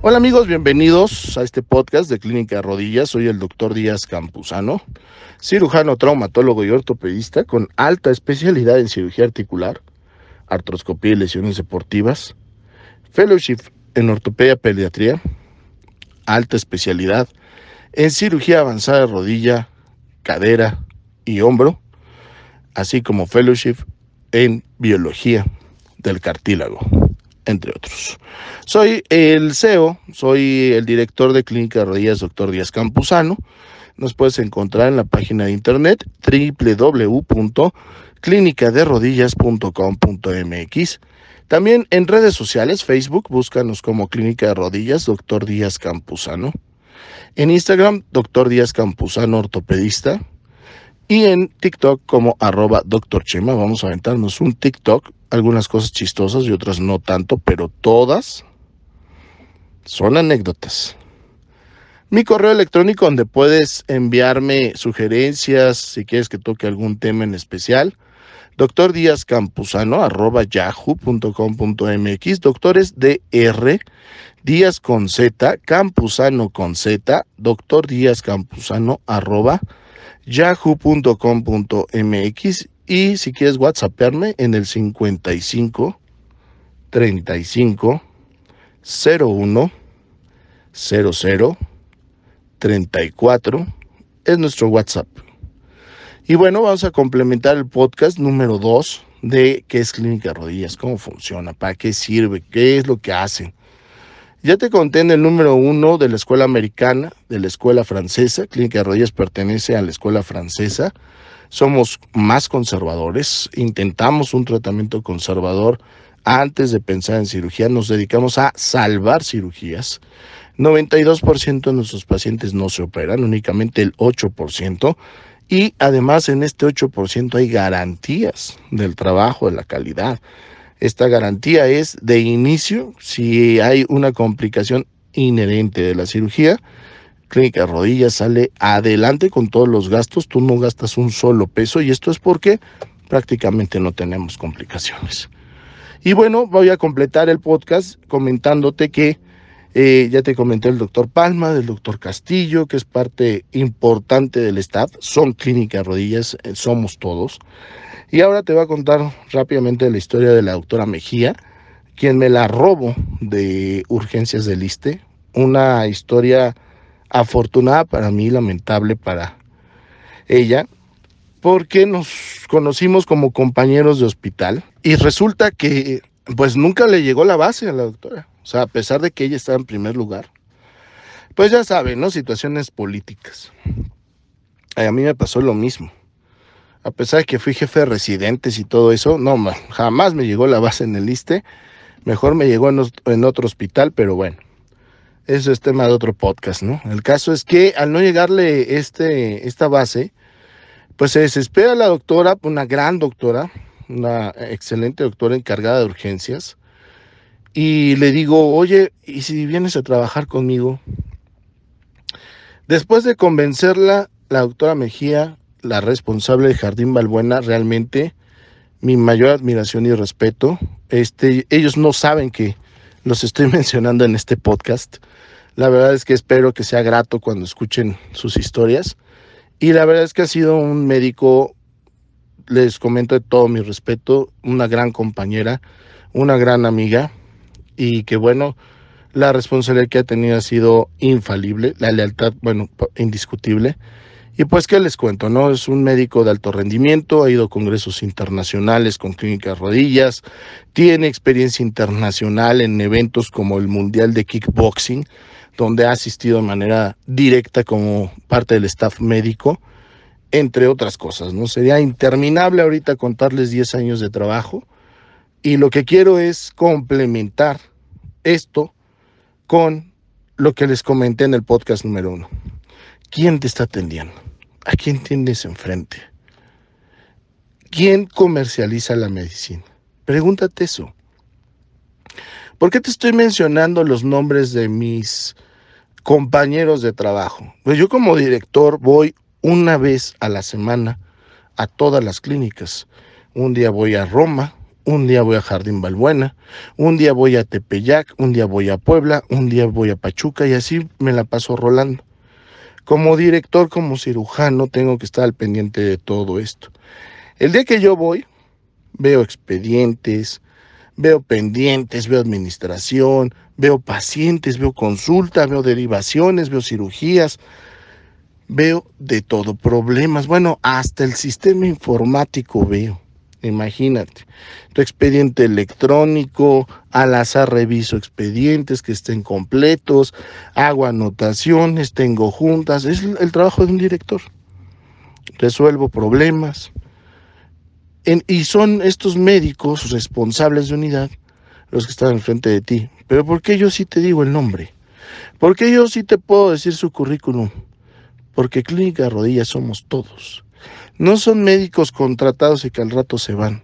Hola amigos, bienvenidos a este podcast de Clínica Rodillas. Soy el doctor Díaz Campuzano, cirujano, traumatólogo y ortopedista con alta especialidad en cirugía articular, artroscopía y lesiones deportivas, fellowship en ortopedia pediatría, alta especialidad en cirugía avanzada de rodilla, cadera y hombro, así como fellowship en biología del cartílago entre otros. Soy el CEO, soy el director de Clínica de Rodillas, doctor Díaz Campuzano. Nos puedes encontrar en la página de internet www.clinicaderodillas.com.mx. También en redes sociales, Facebook, búscanos como Clínica de Rodillas, doctor Díaz Campuzano. En Instagram, doctor Díaz Campuzano, ortopedista. Y en TikTok como arroba Chema. Vamos a aventarnos un TikTok algunas cosas chistosas y otras no tanto, pero todas son anécdotas. Mi correo electrónico donde puedes enviarme sugerencias si quieres que toque algún tema en especial. Doctor Díaz Campuzano arroba yahoo.com.mx. Doctores DR Díaz con Z, Campuzano con Z, Doctor Díaz Campuzano arroba yahoo.com.mx y si quieres WhatsApparme en el 55 35 01 00 34 es nuestro WhatsApp. Y bueno, vamos a complementar el podcast número 2 de qué es Clínica Rodillas, cómo funciona, para qué sirve, qué es lo que hacen. Ya te conté en el número 1 de la escuela americana, de la escuela francesa. Clínica de Rodillas pertenece a la escuela francesa somos más conservadores, intentamos un tratamiento conservador antes de pensar en cirugía, nos dedicamos a salvar cirugías. 92% de nuestros pacientes no se operan, únicamente el 8%. Y además en este 8% hay garantías del trabajo, de la calidad. Esta garantía es de inicio si hay una complicación inherente de la cirugía Clínica de Rodillas sale adelante con todos los gastos, tú no gastas un solo peso y esto es porque prácticamente no tenemos complicaciones. Y bueno, voy a completar el podcast comentándote que eh, ya te comenté el doctor Palma, del doctor Castillo, que es parte importante del staff, son Clínica de Rodillas, eh, somos todos. Y ahora te voy a contar rápidamente la historia de la doctora Mejía, quien me la robo de urgencias del ISTE, una historia afortunada para mí, lamentable para ella, porque nos conocimos como compañeros de hospital y resulta que pues nunca le llegó la base a la doctora, o sea, a pesar de que ella estaba en primer lugar. Pues ya saben, ¿no? Situaciones políticas. A mí me pasó lo mismo. A pesar de que fui jefe de residentes y todo eso, no, jamás me llegó la base en el ISTE. Mejor me llegó en otro hospital, pero bueno. Eso es tema de otro podcast, ¿no? El caso es que al no llegarle este, esta base, pues se desespera la doctora, una gran doctora, una excelente doctora encargada de urgencias, y le digo, oye, ¿y si vienes a trabajar conmigo? Después de convencerla, la doctora Mejía, la responsable de Jardín Balbuena, realmente mi mayor admiración y respeto. Este, ellos no saben que los estoy mencionando en este podcast. La verdad es que espero que sea grato cuando escuchen sus historias. Y la verdad es que ha sido un médico, les comento de todo mi respeto, una gran compañera, una gran amiga y que bueno, la responsabilidad que ha tenido ha sido infalible, la lealtad, bueno, indiscutible. Y pues, ¿qué les cuento? no Es un médico de alto rendimiento, ha ido a congresos internacionales con clínicas rodillas, tiene experiencia internacional en eventos como el Mundial de Kickboxing, donde ha asistido de manera directa como parte del staff médico, entre otras cosas. ¿no? Sería interminable ahorita contarles 10 años de trabajo y lo que quiero es complementar esto con lo que les comenté en el podcast número uno. ¿Quién te está atendiendo? ¿A quién tienes enfrente? ¿Quién comercializa la medicina? Pregúntate eso. ¿Por qué te estoy mencionando los nombres de mis compañeros de trabajo. Pues yo como director voy una vez a la semana a todas las clínicas. Un día voy a Roma, un día voy a Jardín Balbuena, un día voy a Tepeyac, un día voy a Puebla, un día voy a Pachuca y así me la paso rolando. Como director, como cirujano, tengo que estar al pendiente de todo esto. El día que yo voy, veo expedientes, veo pendientes, veo administración, veo pacientes, veo consultas, veo derivaciones, veo cirugías, veo de todo, problemas, bueno, hasta el sistema informático veo. Imagínate, tu expediente electrónico, al azar reviso expedientes que estén completos, hago anotaciones, tengo juntas, es el trabajo de un director. Resuelvo problemas. y son estos médicos responsables de unidad los que están enfrente de ti. Pero ¿por qué yo sí te digo el nombre? ¿Por qué yo sí te puedo decir su currículum? Porque Clínica Rodillas somos todos. No son médicos contratados y que al rato se van.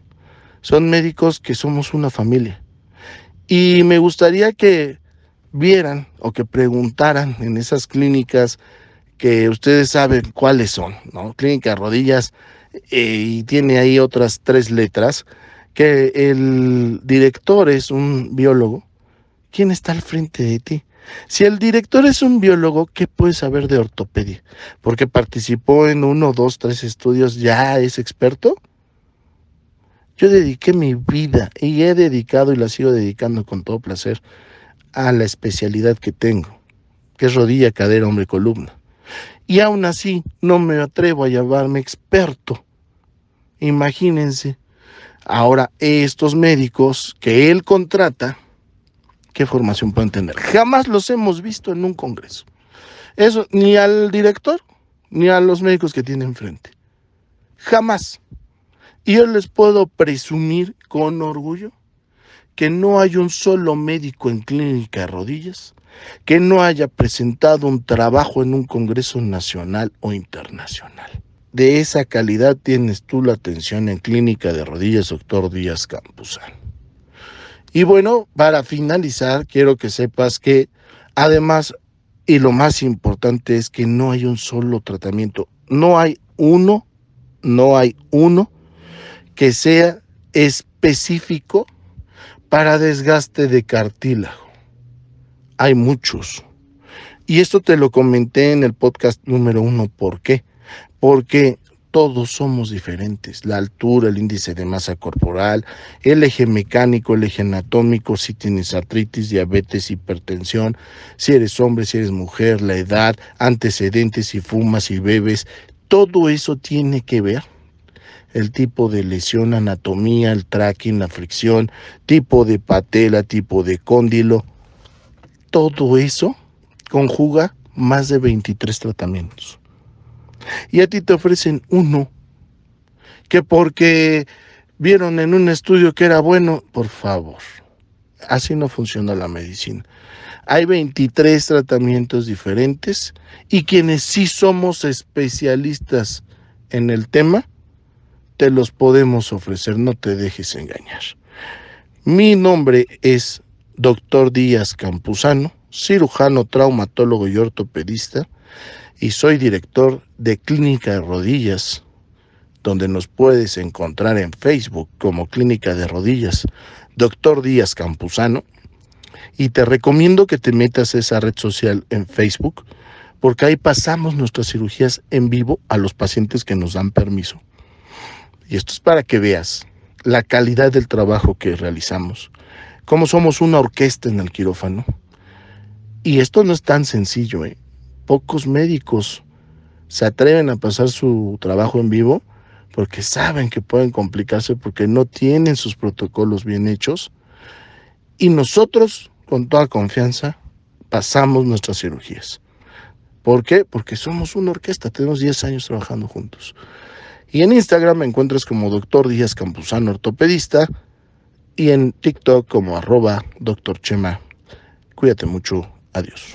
Son médicos que somos una familia. Y me gustaría que vieran o que preguntaran en esas clínicas que ustedes saben cuáles son, ¿no? Clínica Rodillas eh, y tiene ahí otras tres letras, que el director es un biólogo. ¿Quién está al frente de ti? Si el director es un biólogo, ¿qué puede saber de ortopedia? Porque participó en uno, dos, tres estudios, ¿ya es experto? Yo dediqué mi vida y he dedicado y la sigo dedicando con todo placer a la especialidad que tengo, que es rodilla, cadera, hombre, columna. Y aún así no me atrevo a llamarme experto. Imagínense, ahora estos médicos que él contrata, ¿qué formación pueden tener? Jamás los hemos visto en un congreso. Eso, ni al director, ni a los médicos que tiene enfrente. Jamás. Y yo les puedo presumir con orgullo que no hay un solo médico en clínica de rodillas que no haya presentado un trabajo en un congreso nacional o internacional. De esa calidad tienes tú la atención en clínica de rodillas, doctor Díaz Campuzano. Y bueno, para finalizar, quiero que sepas que además, y lo más importante es que no hay un solo tratamiento, no hay uno, no hay uno que sea específico para desgaste de cartílago. Hay muchos. Y esto te lo comenté en el podcast número uno. ¿Por qué? Porque todos somos diferentes. La altura, el índice de masa corporal, el eje mecánico, el eje anatómico, si tienes artritis, diabetes, hipertensión, si eres hombre, si eres mujer, la edad, antecedentes, si fumas, y bebes, todo eso tiene que ver. El tipo de lesión, anatomía, el tracking, la fricción, tipo de patela, tipo de cóndilo, todo eso conjuga más de 23 tratamientos y a ti te ofrecen uno, que porque vieron en un estudio que era bueno, por favor, así no funciona la medicina. Hay 23 tratamientos diferentes y quienes sí somos especialistas en el tema, te los podemos ofrecer, no te dejes engañar. Mi nombre es Dr. Díaz Campuzano, cirujano, traumatólogo y ortopedista y soy director de Clínica de Rodillas, donde nos puedes encontrar en Facebook como Clínica de Rodillas, Doctor Díaz Campuzano. Y te recomiendo que te metas a esa red social en Facebook, porque ahí pasamos nuestras cirugías en vivo a los pacientes que nos dan permiso. Y esto es para que veas la calidad del trabajo que realizamos, cómo somos una orquesta en el quirófano. Y esto no es tan sencillo, ¿eh? Pocos médicos se atreven a pasar su trabajo en vivo porque saben que pueden complicarse porque no tienen sus protocolos bien hechos. Y nosotros, con toda confianza, pasamos nuestras cirugías. ¿Por qué? Porque somos una orquesta, tenemos 10 años trabajando juntos. Y en Instagram me encuentras como Doctor Díaz Campuzano Ortopedista y en TikTok como arroba Doctor Chema. Cuídate mucho. Adiós.